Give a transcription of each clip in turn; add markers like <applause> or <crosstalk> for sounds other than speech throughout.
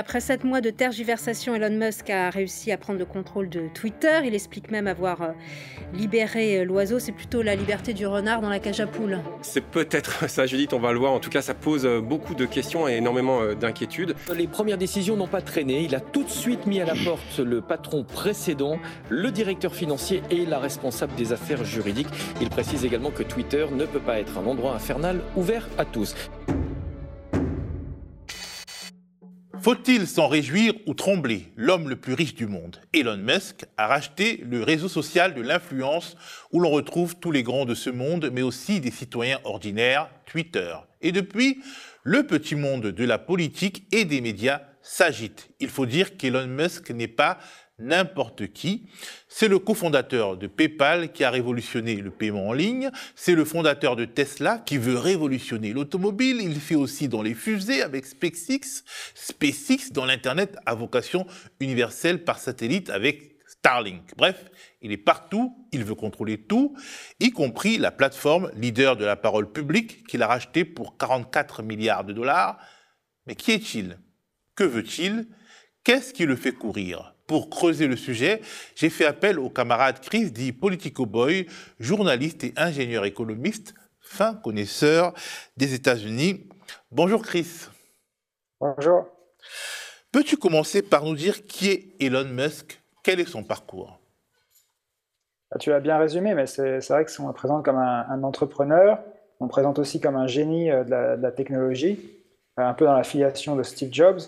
Après sept mois de tergiversation, Elon Musk a réussi à prendre le contrôle de Twitter. Il explique même avoir euh, libéré euh, l'oiseau. C'est plutôt la liberté du renard dans la cage à poules. C'est peut-être <laughs> ça, Judith, on va le voir. En tout cas, ça pose euh, beaucoup de questions et énormément d'inquiétudes. Les premières décisions n'ont pas traîné. Il a tout de suite mis à la porte le patron précédent, le directeur financier et la responsable des affaires juridiques. Il précise également que Twitter ne peut pas être un endroit infernal ouvert à tous. Faut-il s'en réjouir ou trembler? L'homme le plus riche du monde, Elon Musk, a racheté le réseau social de l'influence où l'on retrouve tous les grands de ce monde, mais aussi des citoyens ordinaires, Twitter. Et depuis, le petit monde de la politique et des médias s'agite. Il faut dire qu'Elon Musk n'est pas n'importe qui. C'est le cofondateur de PayPal qui a révolutionné le paiement en ligne. C'est le fondateur de Tesla qui veut révolutionner l'automobile. Il fait aussi dans les fusées avec SpaceX, SpaceX dans l'Internet à vocation universelle par satellite avec Starlink. Bref, il est partout, il veut contrôler tout, y compris la plateforme leader de la parole publique qu'il a rachetée pour 44 milliards de dollars. Mais qui est-il? Que veut-il? Qu'est-ce qui le fait courir? Pour creuser le sujet, j'ai fait appel au camarade Chris, dit Politico Boy, journaliste et ingénieur économiste, fin connaisseur des États-Unis. Bonjour Chris. Bonjour. Peux-tu commencer par nous dire qui est Elon Musk? Quel est son parcours? Ah, Tu l'as bien résumé, mais c'est vrai qu'on le présente comme un, entrepreneur, on le présente aussi comme un génie euh, de la, de la technologie, un peu dans la filiation de Steve Jobs.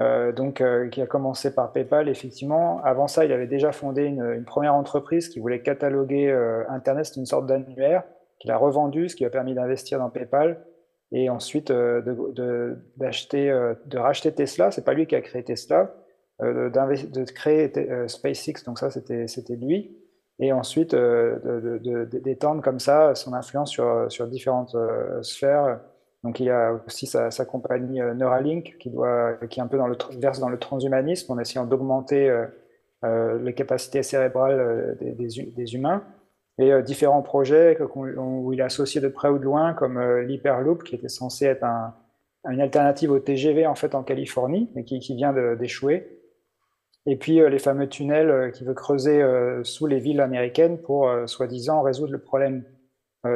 Euh, donc, euh, qui a commencé par PayPal, effectivement. Avant ça, il avait déjà fondé une, première entreprise qui voulait cataloguer euh, Internet, c'est une sorte d'annuaire, qu'il a revendu, ce qui a permis d'investir dans PayPal, et ensuite de, d'acheter, de, racheter Tesla. C'est pas lui qui a créé Tesla, de, créer SpaceX, donc ça, c'était, lui. Et ensuite, d'étendre comme ça son influence sur différentes sphères donc il y a aussi sa, compagnie euh, Neuralink qui, doit, qui est un peu dans le, verse dans le transhumanisme en essayant d'augmenter euh, euh, les capacités cérébrales des, humains. Et différents projets où il est associé de près ou de loin, comme l'Hyperloop, qui était censé être une alternative au TGV en fait en Californie, mais qui, qui vient d'échouer. Et puis les fameux tunnels qu'il veut creuser sous les villes américaines pour soi-disant résoudre le problème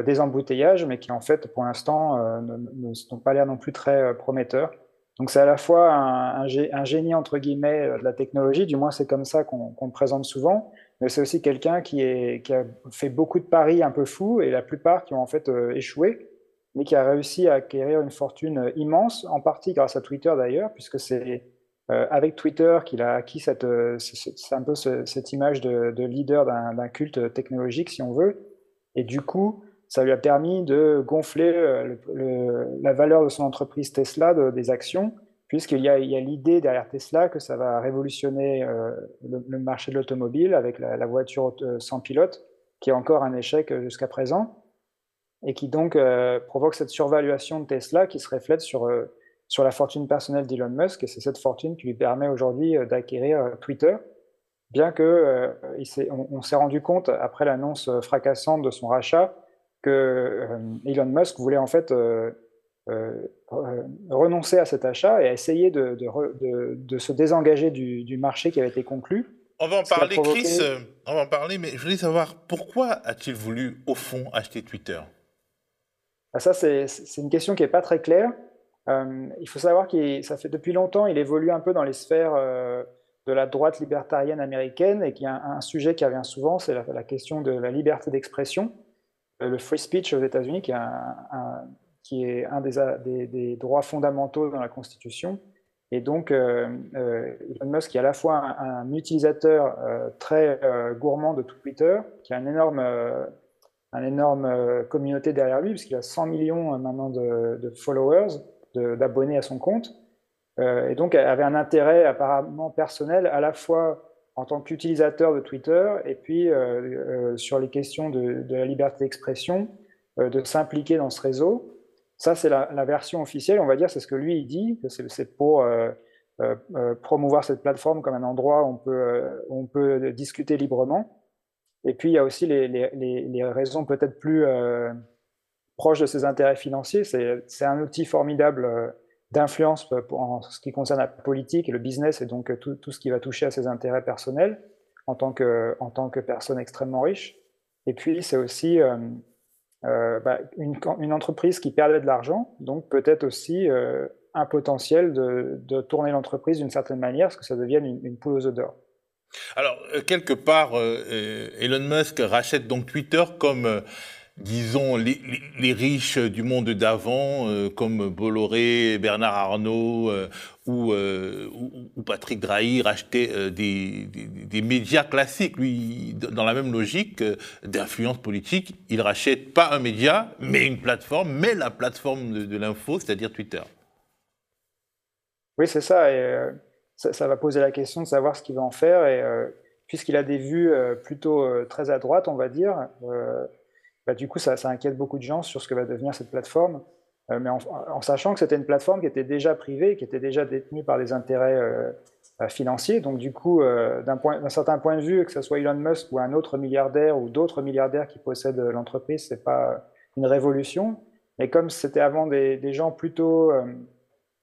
des embouteillages, mais qui en fait, pour l'instant, euh, ne, sont pas l'air non plus très euh, prometteurs. Donc c'est à la fois un, génie entre guillemets de la technologie, du moins c'est comme ça qu'on le présente souvent, mais c'est aussi quelqu'un qui, a fait beaucoup de paris un peu fous et la plupart qui ont en fait échoué, mais qui a réussi à acquérir une fortune immense, en partie grâce à Twitter d'ailleurs, puisque c'est avec Twitter qu'il a acquis cette, un peu cette image de leader d'un culte technologique si on veut, et du coup ça lui a permis de gonfler euh, la valeur de son entreprise Tesla, des actions, puisqu'il y a, l'idée derrière Tesla que ça va révolutionner euh, le, marché de l'automobile avec la, voiture sans pilote, qui est encore un échec euh, jusqu'à présent, et qui donc provoque cette survaluation de Tesla qui se reflète sur, sur la fortune personnelle d'Elon Musk, et c'est cette fortune qui lui permet aujourd'hui d'acquérir Twitter, bien que on s'est rendu compte, après l'annonce fracassante de son rachat, que euh, Elon Musk voulait en fait euh, euh, renoncer à cet achat et essayer de, de, se désengager du, marché qui avait été conclu. On va en parler, Chris, on va en parler, mais je voulais savoir pourquoi a-t-il voulu, au fond, acheter Twitter? Ah, Ça, c'est une question qui n'est pas très claire. il faut savoir que ça fait depuis longtemps, il évolue un peu dans les sphères de la droite libertarienne américaine et qu'il y a un, sujet qui revient souvent, c'est la, question de la liberté d'expression. Euh, le free speech aux États-Unis, qui, qui, est un des, des, droits fondamentaux dans la Constitution. Et donc, euh, euh, Elon Musk, qui est à la fois un, utilisateur très gourmand de Twitter, qui a une énorme, un énorme communauté derrière lui, puisqu'il a 100 millions maintenant de, de followers, d'abonnés à son compte, et donc avait un intérêt apparemment personnel à la fois en tant qu'utilisateur de Twitter et puis euh, euh, sur les questions de, la liberté d'expression, euh, de s'impliquer dans ce réseau. ça, c'est la, version officielle, on va dire, c'est ce que lui il dit, c'est pour promouvoir cette plateforme comme un endroit où on peut, on peut discuter librement. Et puis, il y a aussi les, les raisons peut-être plus proches de ses intérêts financiers. C'est un outil formidable d'influence en ce qui concerne la politique et le business et donc tout, tout, ce qui va toucher à ses intérêts personnels en tant que, en tant que personne extrêmement riche. Et puis, c'est aussi euh, euh, bah, une, entreprise qui perdait de l'argent, donc peut-être aussi euh, un potentiel de, de tourner l'entreprise d'une certaine manière, parce que ça devienne une, poule aux odeurs. Alors, quelque part, Elon Musk rachète donc Twitter comme disons, les, riches du monde d'avant, euh, comme Bolloré, Bernard Arnault euh, euh, ou, Patrick Drahi, rachetaient des, médias classiques. Lui, dans la même logique d'influence politique, il rachète pas un média, mais une plateforme, mais la plateforme de, l'info, c'est-à-dire Twitter. Oui, c'est ça. Et ça, va poser la question de savoir ce qu'il va en faire. Et puisqu'il a des vues plutôt très à droite, on va dire, bah, du coup, ça, inquiète beaucoup de gens sur ce que va devenir cette plateforme. Euh, mais en, sachant que c'était une plateforme qui était déjà privée, qui était déjà détenue par des intérêts euh, euh, financiers. Donc, du coup, d'un certain point de vue, que ce soit Elon Musk ou un autre milliardaire ou d'autres milliardaires qui possèdent l'entreprise, ce n'est pas une révolution. Mais comme c'était avant des, gens plutôt,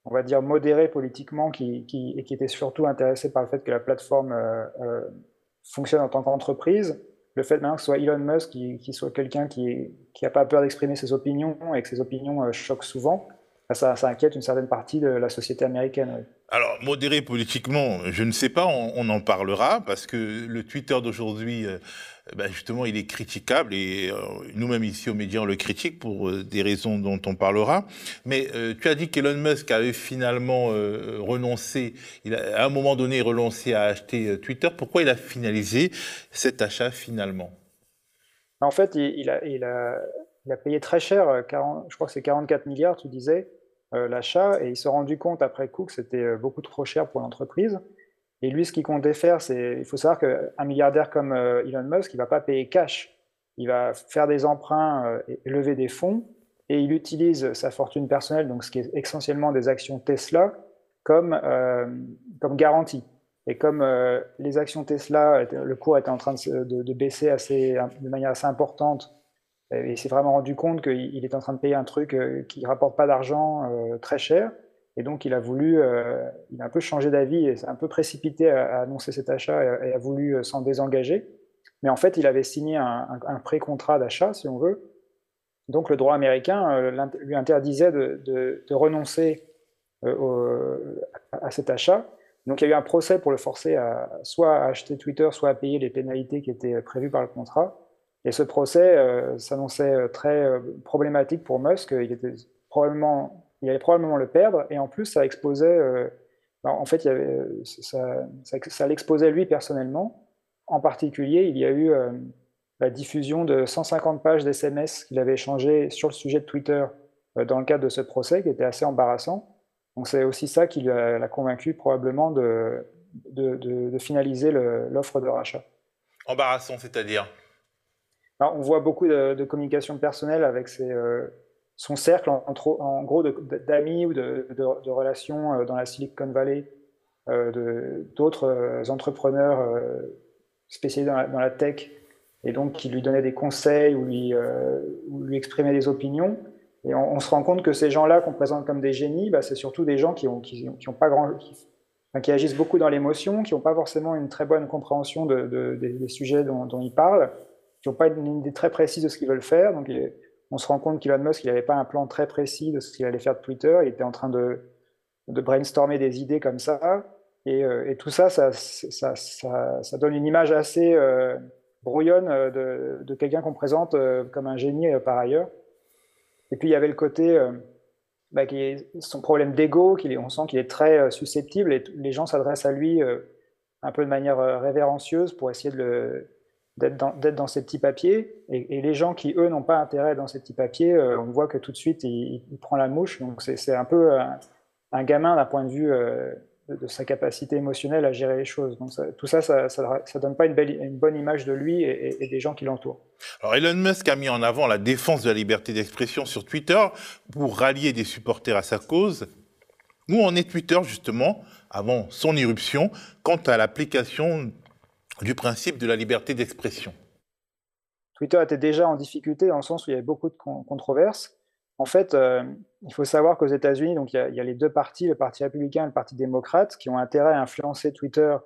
on va dire, modérés politiquement et qui étaient surtout intéressés par le fait que la plateforme fonctionne en tant qu'entreprise, le fait maintenant que ce soit Elon Musk qui, soit quelqu'un qui n'a pas peur d'exprimer ses opinions et que ses opinions euh, choquent souvent, bah, ça, inquiète une certaine partie de la société américaine. Alors, modéré politiquement, je ne sais pas, on, en parlera, parce que le Twitter d'aujourd'hui, euh, bah, justement, il est critiquable, et euh, nous-mêmes ici aux médias, on le critique pour euh, des raisons dont on parlera. Mais tu as dit qu'Elon Musk avait finalement renoncé, il a, à un moment donné renoncé à acheter Twitter. Pourquoi il a finalisé cet achat finalement? En fait, il, a, payé très cher, 40, je crois que c'est 44 milliards, tu disais. Euh, l'achat et il s'est rendu compte après coup que c'était euh, beaucoup trop cher pour l'entreprise. Et lui, ce qu'il comptait faire, c'est, il faut savoir qu'un milliardaire comme euh, Elon Musk, il va pas payer cash. Il va faire des emprunts et lever des fonds et il utilise sa fortune personnelle, donc ce qui est essentiellement des actions Tesla, comme, comme garantie. Et comme les actions Tesla, le cours était en train de, de baisser assez, de manière assez importante euh, il s'est vraiment rendu compte qu'il est en train de payer un truc euh, qui ne rapporte pas d'argent euh, très cher. Et donc, il a voulu, il a un peu changé d'avis et s'est un peu précipité à, annoncer cet achat et, a voulu s'en désengager. Mais en fait, il avait signé un, pré-contrat d'achat, si on veut. Donc, le droit américain lui interdisait de, renoncer à cet achat. Donc, il y a eu un procès pour le forcer à soit acheter Twitter, soit à payer les pénalités qui étaient prévues par le contrat. Et ce procès euh, s'annonçait euh, très euh, problématique pour Musk. Il, allait probablement le perdre. Et en plus, ça exposait. Bah, en fait, ça, l'exposait lui personnellement. En particulier, il y a eu la diffusion de 150 pages d'SMS qu'il avait échangées sur le sujet de Twitter dans le cadre de ce procès, qui était assez embarrassant. Donc c'est aussi ça qui l'a convaincu probablement de finaliser l'offre de rachat. Embarrassant, c'est-à-dire? On voit beaucoup de, communication personnelle avec euh, son cercle, en, en gros, d'amis ou de, relations euh, dans la Silicon Valley, euh, d'autres entrepreneurs spécialisés dans la, tech, et donc qui lui donnaient des conseils ou lui, exprimaient des opinions. Et on, se rend compte que ces gens-là qu'on présente comme des génies, bah, c'est surtout des gens qui, ont, qui, pas grand, qui, agissent beaucoup dans l'émotion, qui n'ont pas forcément une très bonne compréhension des, sujets dont ils parlent qui n'ont pas une idée très précise de ce qu'ils veulent faire. Donc, on se rend compte qu'Elon Musk, il n'avait pas un plan très précis de ce qu'il allait faire de Twitter. Il était en train de, brainstormer des idées comme ça. Et, euh, tout ça ça, ça, ça donne une image assez euh, brouillonne euh, de, quelqu'un qu'on présente comme un génie par ailleurs. Et puis, il y avait le côté, bah, qui est son problème d'ego, on sent qu'il est très susceptible et les gens s'adressent à lui un peu de manière révérencieuse pour essayer de le d'être dans, dans, ces petits papiers. Et, les gens qui, eux, n'ont pas intérêt dans ces petits papiers, euh, on voit que tout de suite, il, prend la mouche. Donc, c'est un peu un, gamin d'un point de vue, euh, de, sa capacité émotionnelle à gérer les choses. Donc tout ça, ça ne donne pas une, belle, une, bonne image de lui et, des gens qui l'entourent. Alors Elon Musk a mis en avant la défense de la liberté d'expression sur Twitter pour rallier des supporters à sa cause. Où en est Twitter justement, avant son irruption, quant à l'application du principe de la liberté d'expression Twitter était déjà en difficulté dans le sens où il y avait beaucoup de controverses. En fait, euh, il faut savoir qu'aux États-Unis, donc il y, a, les deux partis, le Parti républicain et le Parti démocrate, qui ont intérêt à influencer Twitter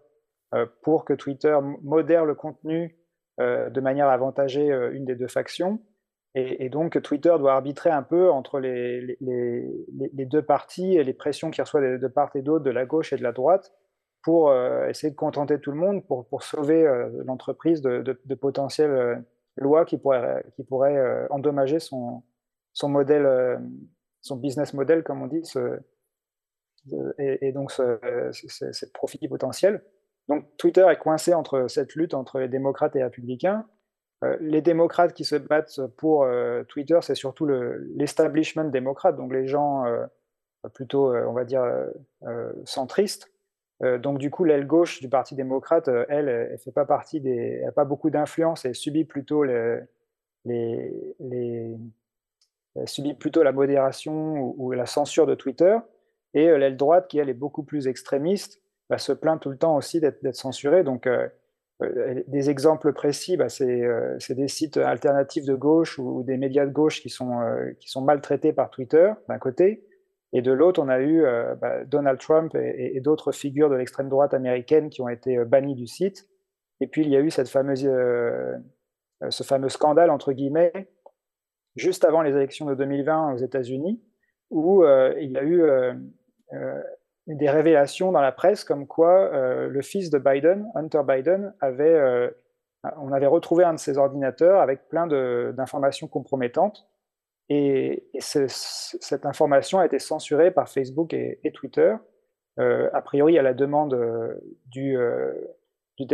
euh, pour que Twitter modère le contenu euh, de manière à avantager une des deux factions. Et, donc Twitter doit arbitrer un peu entre les, deux partis et les pressions qu'il reçoit de, part et d'autre, de la gauche et de la droite, pour essayer de contenter tout le monde, pour, sauver l'entreprise de, de, potentielles lois qui pourraient, qui pourraient endommager son, son modèle, euh, son business model, comme on dit, et, donc ce, profit potentiel. Donc Twitter est coincé entre cette lutte entre les démocrates et les républicains. Euh, les démocrates qui se battent pour euh, Twitter, c'est surtout l'establishment démocrate, donc les gens plutôt, on va dire, centristes. Donc du coup, l'aile gauche du Parti démocrate, elle, elle fait pas partie des, n'a pas beaucoup d'influence, elle subit plutôt les, euh, subit plutôt la modération ou, la censure de Twitter. Et euh, l'aile droite, qui elle est beaucoup plus extrémiste, bah, se plaint tout le temps aussi d'être censurée. Donc, euh, des exemples précis, bah, c'est des sites alternatifs de gauche ou, des médias de gauche qui sont, qui sont maltraités par Twitter, d'un côté. Et de l'autre, on a eu bah, Donald Trump et, d'autres figures de l'extrême droite américaine qui ont été bannis du site. Et puis, il y a eu cette fameuse, ce fameux scandale, entre guillemets, juste avant les élections de 2020 aux États-Unis, où euh, il y a eu euh, euh, des révélations dans la presse comme quoi le fils de Biden, Hunter Biden, avait, on avait retrouvé un de ses ordinateurs avec plein d'informations compromettantes. Et, cette information a été censurée par Facebook et, Twitter, a priori à la demande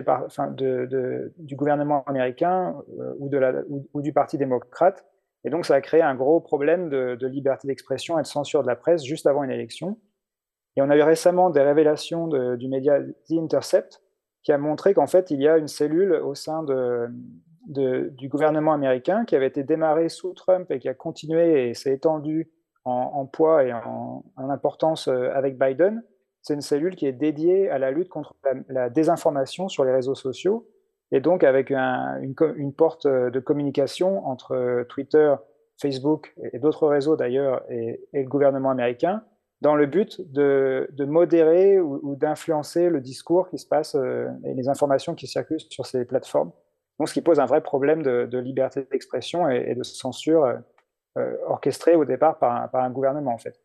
enfin de, du, gouvernement américain ou, de du Parti démocrate, et donc, ça a créé un gros problème de, liberté d'expression et de censure de la presse juste avant une élection. Et on a eu récemment des révélations du média The Intercept qui a montré qu'en fait, il y a une cellule au sein de, du gouvernement américain qui avait été démarrée sous Trump et qui a continué et s'est étendue en, poids et en, importance euh, avec Biden. C'est une cellule qui est dédiée à la lutte contre la désinformation sur les réseaux sociaux et donc avec une, porte euh, de communication entre euh, Twitter, Facebook et d'autres réseaux d'ailleurs et, le gouvernement américain dans le but de, modérer ou, d'influencer le discours qui se passe et les informations qui circulent sur ces plateformes. Donc, ce qui pose un vrai problème de, liberté d'expression et, de censure orchestrée au départ par un gouvernement en fait.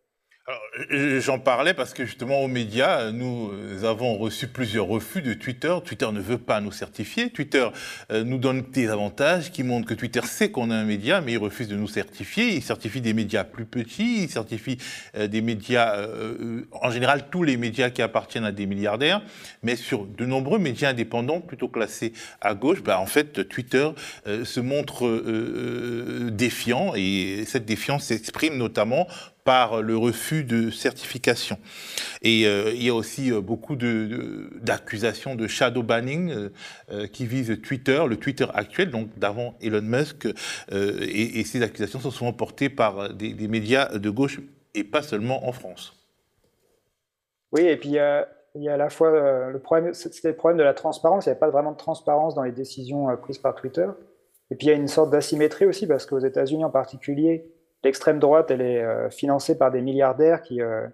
J'en parlais parce que justement aux médias, nous avons reçu plusieurs refus de Twitter. Twitter ne veut pas nous certifier. Twitter euh, nous donne des avantages qui montrent que Twitter sait qu'on a un média, mais il refuse de nous certifier. Il certifie des médias plus petits, il certifie euh, des médias, euh, en général tous les médias qui appartiennent à des milliardaires, mais sur de nombreux médias indépendants plutôt classés à gauche, bah, en fait Twitter se montre défiant et cette défiance s'exprime notamment par le refus de certification. Et euh, il y a aussi euh, beaucoup d'accusations de, shadow banning euh, qui visent Twitter, le Twitter actuel, donc d'avant Elon Musk. Et, ces accusations sont souvent portées par des, médias de gauche et pas seulement en France. Oui, et puis il y a, à la fois le problème, c'était le problème de la transparence. Il n'y avait pas vraiment de transparence dans les décisions prises par Twitter. Et puis il y a une sorte d'asymétrie aussi parce qu'aux États-Unis en particulier, l'extrême droite, elle est euh, financée par des milliardaires qui, euh,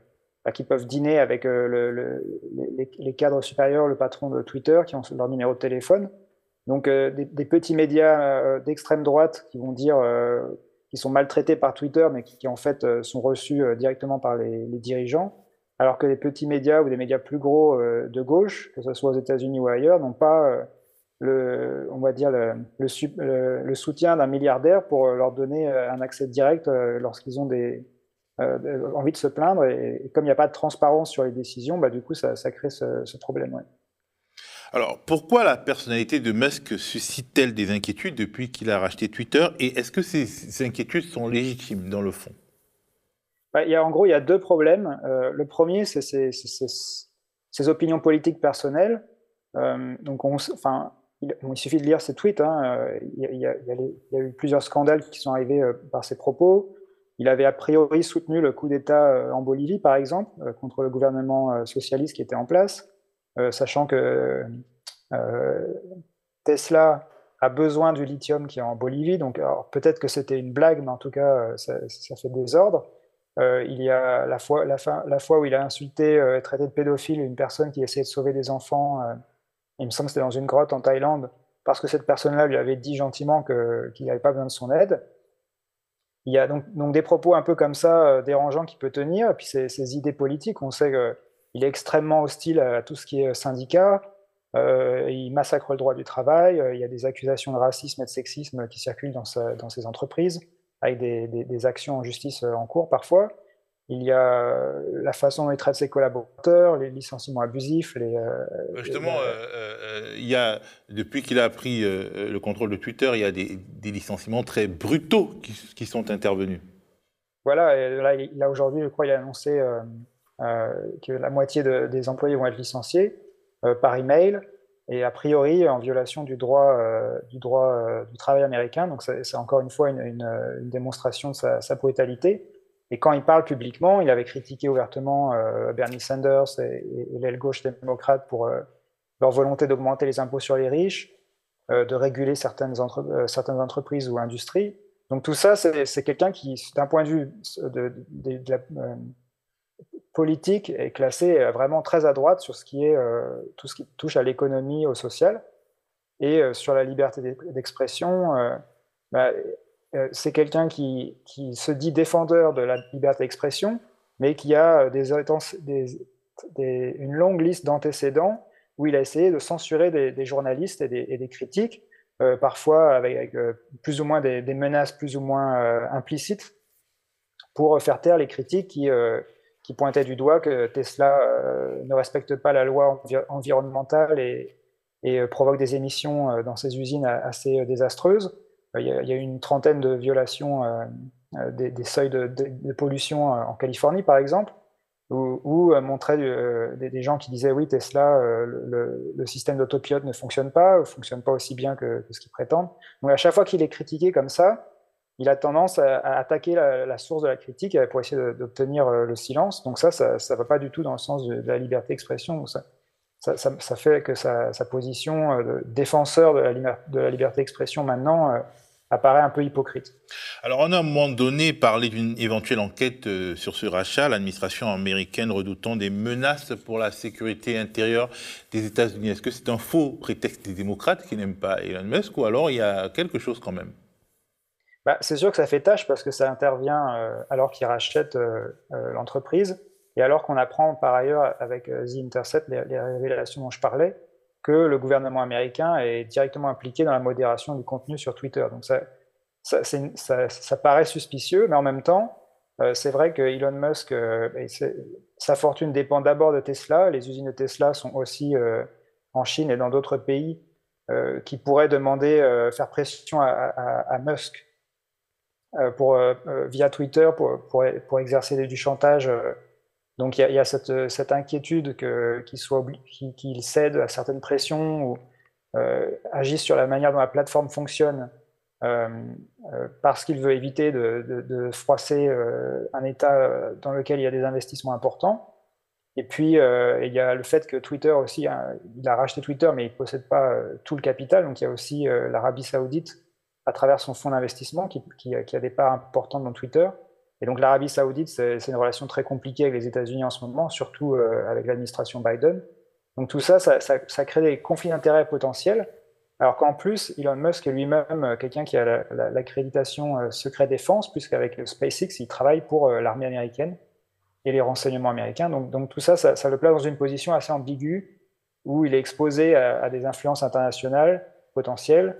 bah, peuvent dîner avec euh, les, cadres supérieurs, le patron de Twitter, qui ont leur numéro de téléphone. Donc des, petits médias d'extrême droite qui vont dire qu'ils sont maltraités par Twitter, mais qui, en fait sont reçus directement par les, dirigeants, alors que les petits médias ou des médias plus gros de gauche, que ce soit aux États-Unis ou ailleurs, n'ont pas le, on va dire le, le, soutien d'un milliardaire pour leur donner euh, un accès direct euh, lorsqu'ils ont des, euh, envie de se plaindre. Et, comme il n'y a pas de transparence sur les décisions, bah, du coup, ça, crée ce, problème. Alors, pourquoi la personnalité de Musk suscite-t-elle des inquiétudes depuis qu'il a racheté Twitter? Et est-ce que ces, inquiétudes sont légitimes dans le fond? Bah, il y a, En gros, il y a deux problèmes. le premier, c'est ses opinions politiques personnelles. donc, on, enfin, il, suffit de lire ses tweets. Il, y a, eu plusieurs scandales qui sont arrivés par ses propos. Il avait a priori soutenu le coup d'État en Bolivie, par exemple, contre le gouvernement socialiste qui était en place, sachant que Tesla a besoin du lithium qui est en Bolivie. Donc, peut-être que c'était une blague, mais en tout cas, ça, fait désordre. Euh, il y a la fois, où il a insulté euh, traité de pédophile une personne qui essayait de sauver des enfants. Euh, il me semble que c'était dans une grotte en Thaïlande, parce que cette personne-là lui avait dit gentiment qu'il n'avait pas besoin de son aide. Il y a donc, donc des propos un peu comme ça, dérangeants, qu'il peut tenir. Et puis ses, idées politiques, on sait qu'il est extrêmement hostile à tout ce qui est syndicat. il massacre le droit du travail. il y a des accusations de racisme et de sexisme qui circulent dans, dans ses entreprises avec des, actions en justice euh, en cours parfois. Il y a euh, la façon dont il traite ses collaborateurs, les licenciements abusifs. Les, euh, Justement, il y a, depuis qu'il a pris le contrôle de Twitter, il y a des, licenciements très brutaux qui, sont intervenus. Voilà, et là, aujourd'hui, je crois, il a annoncé que la moitié des employés vont être licenciés par email et a priori en violation du droit, euh, du, droit euh, du travail américain. Donc c'est encore une fois une, démonstration de sa, brutalité. Et quand il parle publiquement, il avait critiqué ouvertement euh, Bernie Sanders et, l'aile gauche démocrate pour leur volonté d'augmenter les impôts sur les riches, de réguler certaines, entreprises ou industries. Donc tout ça, c'est quelqu'un qui, d'un point de vue politique est classée euh, vraiment très à droite sur ce qui est euh, tout ce qui touche à l'économie, au social, et euh, sur la liberté d'expression. Bah, c'est quelqu'un qui, qui, se dit défendeur de la liberté d'expression, mais qui a des, une longue liste d'antécédents où il a essayé de censurer des, journalistes et des, critiques, parfois avec, plus ou moins des, menaces plus ou moins implicites, pour faire taire les critiques qui, qui pointait du doigt que Tesla euh, ne respecte pas la loi environnementale et, euh, provoque des émissions euh, dans ses usines assez désastreuses. Il y, a, eu une trentaine de violations des, seuils de, pollution en Californie, par exemple, où, montrait des, gens qui disaient oui, Tesla, le, système d'autopilote ne fonctionne pas, ne fonctionne pas aussi bien que, ce qu'ils prétendent. Donc à chaque fois qu'il est critiqué comme ça, il a tendance à, attaquer la, source de la critique pour essayer d'obtenir euh, le silence. Donc ça, ça ne va pas du tout dans le sens de, la liberté d'expression. Ça, ça, fait que sa, position euh, de défenseur de la, de la liberté d'expression maintenant euh, apparaît un peu hypocrite. Alors, on a à un moment donné parlé d'une éventuelle enquête sur ce rachat, l'administration américaine redoutant des menaces pour la sécurité intérieure des États-Unis. Est-ce que c'est un faux prétexte des démocrates qui n'aiment pas Elon Musk ou alors il y a quelque chose quand même? Bah, c'est sûr que ça fait tâche parce que ça intervient euh, alors qu'il rachète euh, euh, l'entreprise et alors qu'on apprend par ailleurs avec The Intercept, les, révélations dont je parlais, que le gouvernement américain est directement impliqué dans la modération du contenu sur Twitter. Donc ça, ça, paraît suspicieux, mais en même temps, c'est vrai que Elon Musk, sa fortune dépend d'abord de Tesla. Les usines de Tesla sont aussi en Chine et dans d'autres pays qui pourraient demander, faire pression à, Musk euh, pour, euh, euh, via Twitter pour, exercer du chantage. Donc il y, a, cette, cette, inquiétude qu'il cède à certaines pressions ou agisse sur la manière dont la plateforme fonctionne parce qu'il veut éviter de, froisser un État dans lequel il y a des investissements importants. Et puis, il y a le fait que Twitter aussi, hein, il a racheté Twitter, mais il ne possède pas tout le capital. Donc, il y a aussi l'Arabie saoudite à travers son fonds d'investissement qui, a des parts importantes dans Twitter. Et donc l'Arabie saoudite, c'est une relation très compliquée avec les États-Unis en ce moment, surtout euh, avec l'administration Biden. Donc tout ça ça, crée des conflits d'intérêts potentiels. Alors qu'en plus, Elon Musk est lui-même euh, quelqu'un qui a l'accréditation euh, secret défense, puisqu'avec SpaceX, il travaille pour l'armée américaine et les renseignements américains. Donc tout ça, ça, le place dans une position assez ambiguë, où il est exposé à des influences internationales potentielles,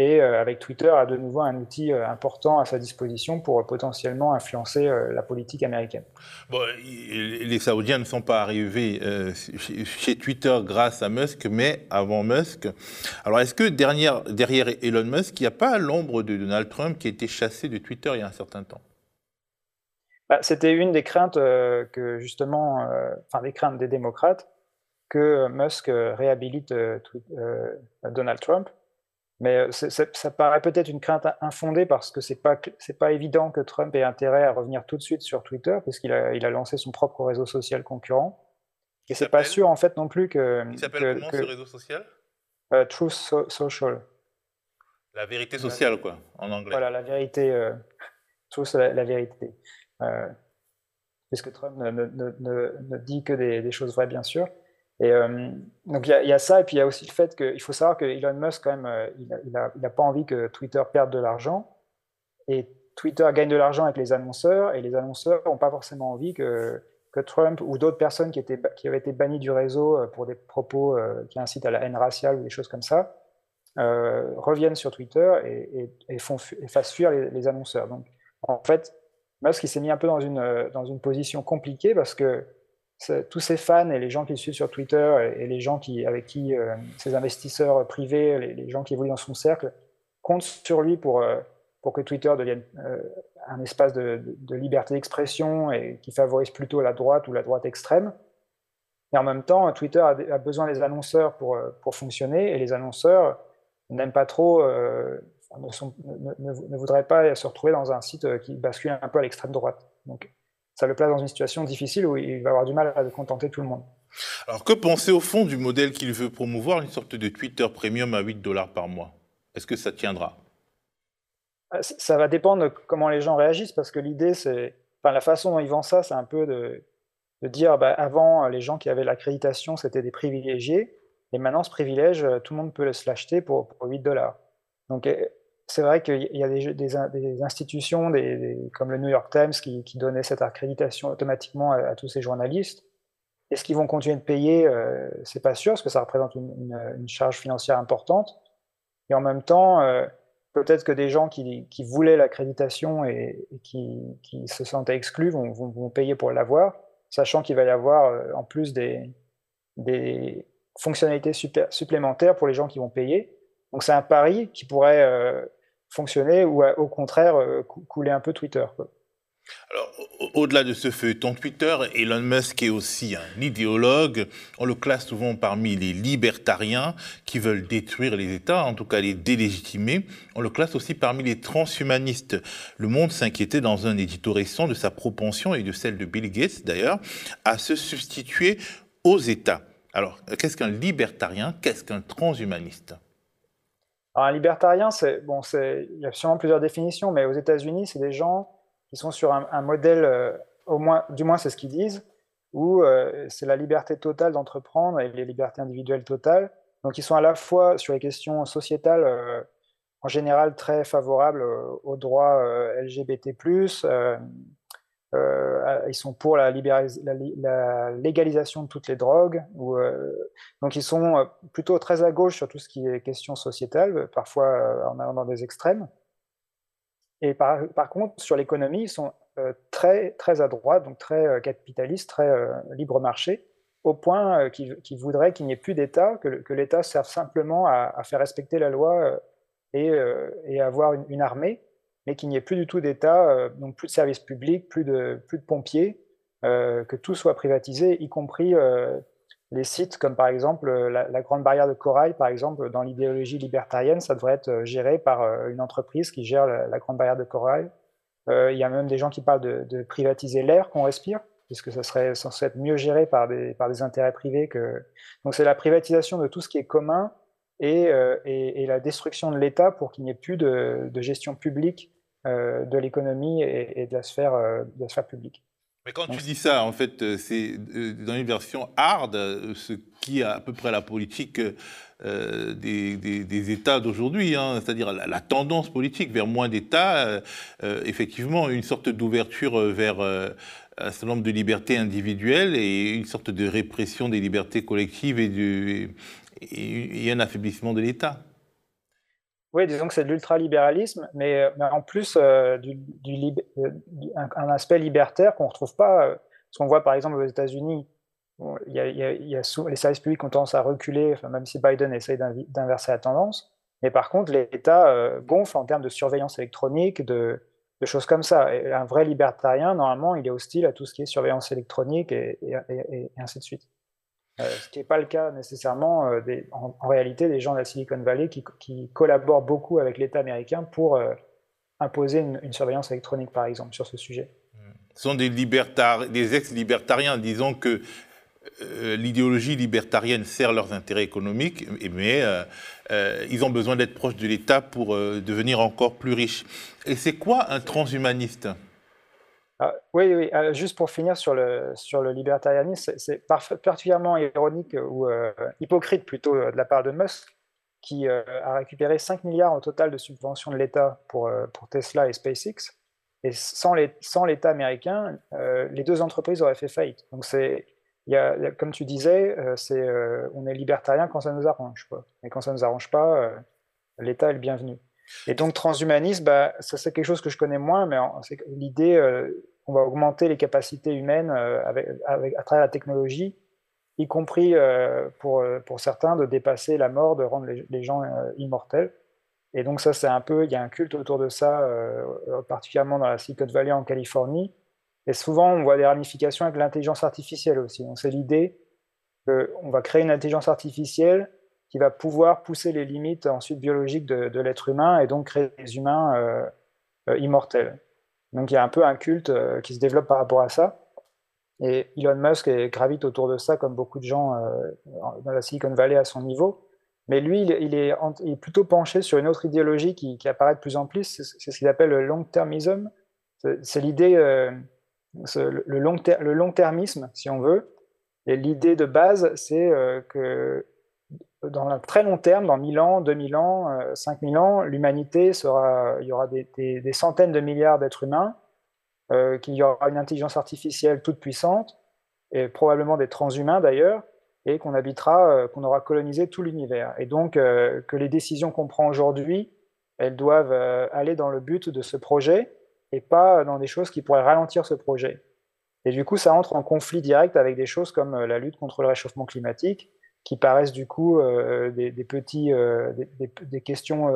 et euh, avec Twitter a de nouveau un outil euh, important à sa disposition pour potentiellement influencer euh, la politique américaine. Bon, les Saoudiens ne sont pas arrivés chez, Twitter grâce à Musk, mais avant Musk. Alors est-ce que derrière, derrière Elon Musk, il n'y a pas l'ombre de Donald Trump qui a été chassé de Twitter il y a un certain temps? Bah, C'était une des craintes que justement, enfin des craintes des démocrates, que Musk réhabilite Donald Trump. Mais ça paraît peut-être une crainte infondée parce que c'est pas c'est pas évident que Trump ait intérêt à revenir tout de suite sur Twitter puisqu'il a, il a lancé son propre réseau social concurrent. Et c'est pas sûr en fait non plus que. Il s'appelle comment ce réseau social? Truth Social. La vérité sociale, quoi, en anglais. Voilà, la vérité. Euh, <laughs> Truth, la, la vérité. Euh, puisque Trump ne, ne, ne, ne, dit que des, des, choses vraies, bien sûr. Et euh, donc il y, a ça, et puis il y a aussi le fait qu'il faut savoir que Elon Musk, quand même, euh, il n'a pas envie que Twitter perde de l'argent. Et Twitter gagne de l'argent avec les annonceurs, et les annonceurs n'ont pas forcément envie que, Trump ou d'autres personnes qui, avaient été bannies du réseau euh, pour des propos qui incitent à la haine raciale ou des choses comme ça, reviennent sur Twitter et, fassent fuir les, annonceurs. Donc, en fait, Musk s'est mis un peu dans une position compliquée parce que tous ses fans et les gens qui le suivent sur Twitter et, les gens qui, avec qui euh, ses investisseurs privés, les, les, gens qui évoluent dans son cercle, comptent sur lui pour, euh, que Twitter devienne euh, un espace de, liberté d'expression et qui favorise plutôt la droite ou la droite extrême. Et en même temps, Twitter a, besoin des annonceurs pour, fonctionner et les annonceurs n'aiment pas trop, ne, ne, voudraient pas se retrouver dans un site qui bascule un peu à l'extrême droite. Donc, ça le place dans une situation difficile où il va avoir du mal à contenter tout le monde. Alors que penser au fond du modèle qu'il veut promouvoir, une sorte de Twitter Premium à 8 dollars par mois? Est-ce que ça tiendra? Euh, Ça va dépendre de comment les gens réagissent, parce que l'idée, c'est... Enfin, la façon dont ils vendent ça, c'est un peu de, de dire, bah, avant, les gens qui avaient l'accréditation, c'était des privilégiés, et maintenant, ce privilège, tout le monde peut se l'acheter pour, pour 8 dollars. Donc, c'est vrai qu'il y a des, institutions comme le New York Times qui, qui donnaient cette accréditation automatiquement à, tous ces journalistes. Est-ce qu'ils vont continuer de payer? Euh, C'est pas sûr, parce que ça représente une, charge financière importante. Et en même temps, euh, peut-être que des gens qui, voulaient l'accréditation et, qui, se sentaient exclus vont, payer pour l'avoir, sachant qu'il va y avoir euh, en plus des, fonctionnalités supplémentaires pour les gens qui vont payer. Donc c'est un pari qui pourrait euh, fonctionner ou au contraire euh, couler un peu Twitter. Alors, au-delà de ce feuilleton Twitter, Elon Musk est aussi un idéologue. On le classe souvent parmi les libertariens qui veulent détruire les États, en tout cas les délégitimer. On le classe aussi parmi les transhumanistes. Le Monde s'inquiétait dans un édito récent de sa propension, et de celle de Bill Gates d'ailleurs, à se substituer aux États. Alors, qu'est-ce qu'un libertarien? Qu'est-ce qu'un transhumaniste? Alors, un libertarien, c'est bon, c'est il y a sûrement plusieurs définitions, mais aux États-Unis, c'est des gens qui sont sur un, modèle, euh, au moins, du moins c'est ce qu'ils disent, où euh, c'est la liberté totale d'entreprendre et les libertés individuelles totales. Donc, ils sont à la fois sur les questions sociétales, euh, en général très favorables aux droits LGBT+, euh, ils sont pour la, légalisation de toutes les drogues. Euh, donc ils sont euh, plutôt très à gauche sur tout ce qui est question sociétale, parfois en allant dans des extrêmes. Et par, contre, sur l'économie, ils sont très, très à droite, donc très capitalistes, très libre marché, au point qu'ils qu voudraient qu'il n'y ait plus d'État, que, l'État serve simplement à, faire respecter la loi et, et avoir une armée mais qu'il n'y ait plus du tout d'État, euh, donc plus de services publics, plus de, plus de pompiers, euh, que tout soit privatisé, y compris euh, les sites comme par exemple la, Grande Barrière de Corail, par exemple, dans l'idéologie libertarienne, ça devrait être géré par une entreprise qui gère la, Grande Barrière de Corail. Il y a même des gens qui parlent de, privatiser l'air qu'on respire, puisque ça serait censé être mieux géré par des, par des intérêts privés. Donc c'est la privatisation de tout ce qui est commun et, euh, et, et la destruction de l'État pour qu'il n'y ait plus de, de gestion publique euh, de l'économie et, et, de la sphère, euh, de la sphère publique. Mais quand Donc, tu dis ça, en fait, c'est dans une version hard, ce qui est à peu près la politique euh, des, des, des, États d'aujourd'hui, hein, c'est-à-dire la, la, tendance politique vers moins d'États, euh, effectivement, une sorte d'ouverture vers un certain nombre de libertés individuelles et une sorte de répression des libertés collectives et, du, et, et un affaiblissement de l'État. Oui, disons que c'est de l'ultralibéralisme, mais, en plus euh, euh, aspect libertaire qu'on ne retrouve pas. Euh, ce qu'on voit par exemple aux États-Unis, il y a, y a, y a les services publics ont tendance à reculer, même si Biden essaye d'inverser la tendance. Mais par contre, l'État euh, gonfle en termes de surveillance électronique, de, choses comme ça. Un vrai libertarien, normalement, il est hostile à tout ce qui est surveillance électronique et ainsi de suite. Ce qui n'est pas le cas nécessairement en, réalité des gens de la Silicon Valley qui, collaborent beaucoup avec l'État américain pour imposer une, surveillance électronique, par exemple, sur ce sujet. Ce sont des, des ex-libertariens, disons que euh, l'idéologie libertarienne sert leurs intérêts économiques, mais euh, euh, ils ont besoin d'être proches de l'État pour devenir encore plus riches. Et c'est quoi un transhumaniste? Ah, oui, oui. juste pour finir sur le, sur le libertarianisme, c'est particulièrement ironique ou hypocrite plutôt de la part de Musk, qui a récupéré 5 milliards au total de subventions de l'État pour, pour Tesla et SpaceX. Et sans l'État américain, les deux entreprises auraient fait faillite. Donc c'est comme tu disais, euh, c'est, euh, on est libertarien quand ça nous arrange. Et quand ça ne nous arrange pas, euh, l'État est le bienvenu. Et donc, transhumanisme, bah, ça c'est quelque chose que je connais moins, mais l'idée qu'on va augmenter les capacités humaines avec, à travers la technologie, y compris pour, pour certains de dépasser la mort, de rendre les, gens immortels. Et donc ça, c'est un peu, il y a un culte autour de ça, particulièrement dans la Silicon Valley en Californie, et souvent, on voit des ramifications avec l'intelligence artificielle aussi. C'est l'idée qu'on va créer une intelligence artificielle qui va pouvoir pousser les limites ensuite biologiques de, l'être humain et donc créer des humains euh, euh, immortels. Donc, il y a un peu un culte euh, qui se développe par rapport à ça. Et Elon Musk gravite autour de ça, comme beaucoup de gens dans la Silicon Valley à son niveau. Mais lui, il est, plutôt penché sur une autre idéologie qui, apparaît de plus en plus. C'est ce qu'il appelle le long-termisme. C'est l'idée le, long le long-termisme, si on veut. Et l'idée de base, c'est euh, que dans un très long terme, dans 1000 ans, 2000 ans, 5000 euh, ans, l'humanité sera, il y aura des, centaines de milliards d'êtres humains, euh, qu'il y aura une intelligence artificielle toute puissante, et probablement des transhumains d'ailleurs, et qu'on habitera, qu'on aura colonisé tout l'univers. Et donc que les décisions qu'on prend aujourd'hui, elles doivent aller dans le but de ce projet, et pas dans des choses qui pourraient ralentir ce projet. Et du coup, ça entre en conflit direct avec des choses comme euh, la lutte contre le réchauffement climatique, qui paraissent du coup euh, des, petits, euh, des, questions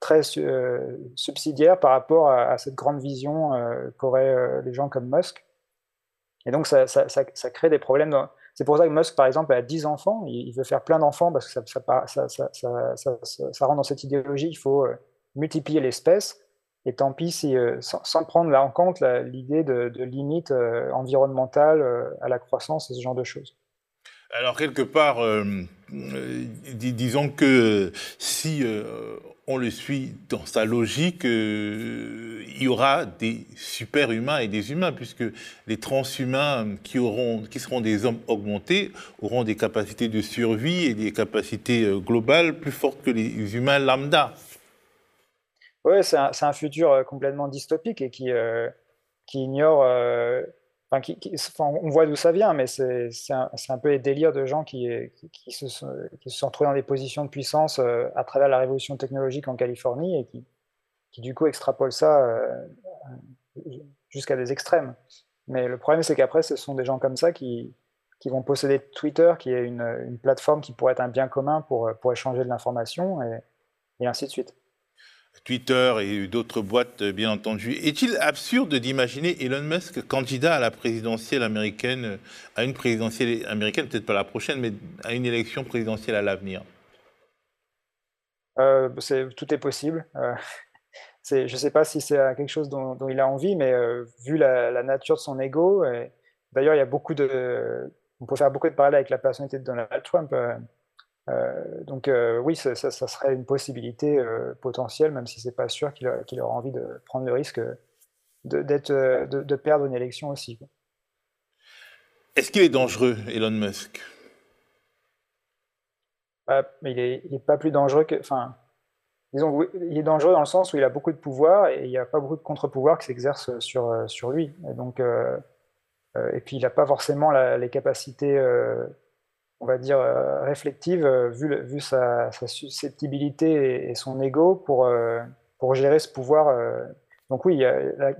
très subsidiaires par rapport à, cette grande vision qu'auraient les gens comme Musk. Et donc, ça, ça, crée des problèmes. C'est pour ça que Musk, par exemple, a 10 enfants. Il, veut faire plein d'enfants parce que ça, rentre dans cette idéologie. Il faut multiplier l'espèce. Et tant pis si, euh, sans, prendre là en compte l'idée de, limites euh, environnementales euh, à la croissance et ce genre de choses. Alors quelque part, disons que si on le suit dans sa logique, il y aura des super-humains et des humains, puisque les transhumains qui, auront, qui seront des hommes augmentés auront des capacités de survie et des capacités globales plus fortes que les humains lambda. Oui, c'est un, futur euh, complètement dystopique et qui, euh. Euh, on voit d'où ça vient, mais c'est un, peu les délires de gens qui, se, sont, qui retrouvés dans des positions de puissance à travers la révolution technologique en Californie et qui, du coup extrapolent ça jusqu'à des extrêmes. Mais le problème, c'est qu'après, ce sont des gens comme ça qui, vont posséder Twitter, qui est une, plateforme qui pourrait être un bien commun pour, échanger de l'information, et ainsi de suite. Twitter et d'autres boîtes, euh, bien entendu. Est-il absurde d'imaginer Elon Musk candidat à la présidentielle américaine, à une présidentielle américaine, peut-être pas la prochaine, mais à une élection présidentielle à l'avenir? Euh, Tout est possible. Euh, <laughs> je ne sais pas si c'est quelque chose dont, il a envie, mais vu la, nature de son ego, d'ailleurs, il y a beaucoup de. On peut faire beaucoup de parallèles avec la personnalité de Donald Trump. Euh, donc euh, oui, ça, serait une possibilité euh, potentielle, même si c'est pas sûr qu'il aura envie de prendre le risque de, de, perdre une élection aussi. Est-ce qu'il est dangereux, Elon Musk? Bah, Il n'est pas plus dangereux que... Enfin, disons, il est dangereux dans le sens où il a beaucoup de pouvoir et il n'y a pas beaucoup de contre-pouvoir qui s'exercent sur, sur lui. Et, donc, et puis, il n'a pas forcément les capacités on va dire, euh, réflective, euh, vu, sa, susceptibilité et, son ego pour, euh, pour gérer ce pouvoir. Donc oui,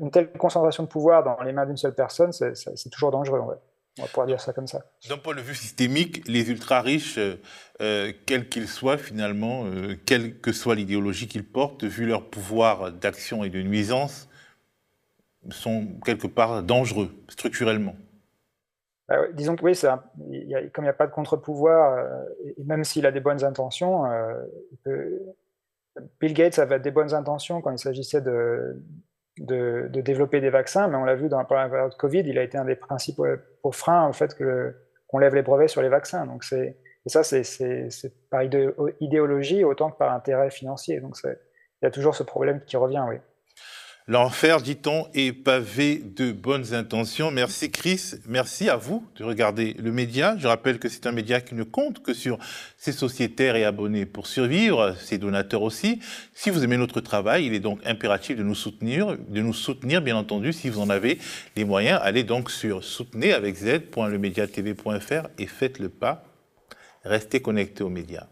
une telle concentration de pouvoir dans les mains d'une seule personne, c'est toujours dangereux. On va pouvoir dire ça comme ça. D'un point de vue systémique, les ultra-riches, quels qu'ils soient finalement, quelle que soit l'idéologie qu'ils portent, vu leur pouvoir d'action et de nuisance, sont quelque part dangereux structurellement. Bah disons que oui, comme il n'y a pas de contre-pouvoir, et même s'il a des bonnes intentions, Bill Gates avait des bonnes intentions quand il s'agissait de, de, développer des vaccins, mais on l'a vu dans la période Covid, il a été un des principaux freins au fait qu'on lève les brevets sur les vaccins. Donc et ça, c'est par idéologie autant que par intérêt financier. Donc il y a toujours ce problème qui revient, oui. L'enfer, dit-on, est pavé de bonnes intentions. Merci Chris, merci à vous de regarder le média. Je rappelle que c'est un média qui ne compte que sur ses sociétaires et abonnés pour survivre, ses donateurs aussi. Si vous aimez notre travail, il est donc impératif de nous soutenir, de nous soutenir bien entendu si vous en avez les moyens. Allez donc sur soutenez avec z.lemediatv.fr et faites le pas. Restez connectés aux médias.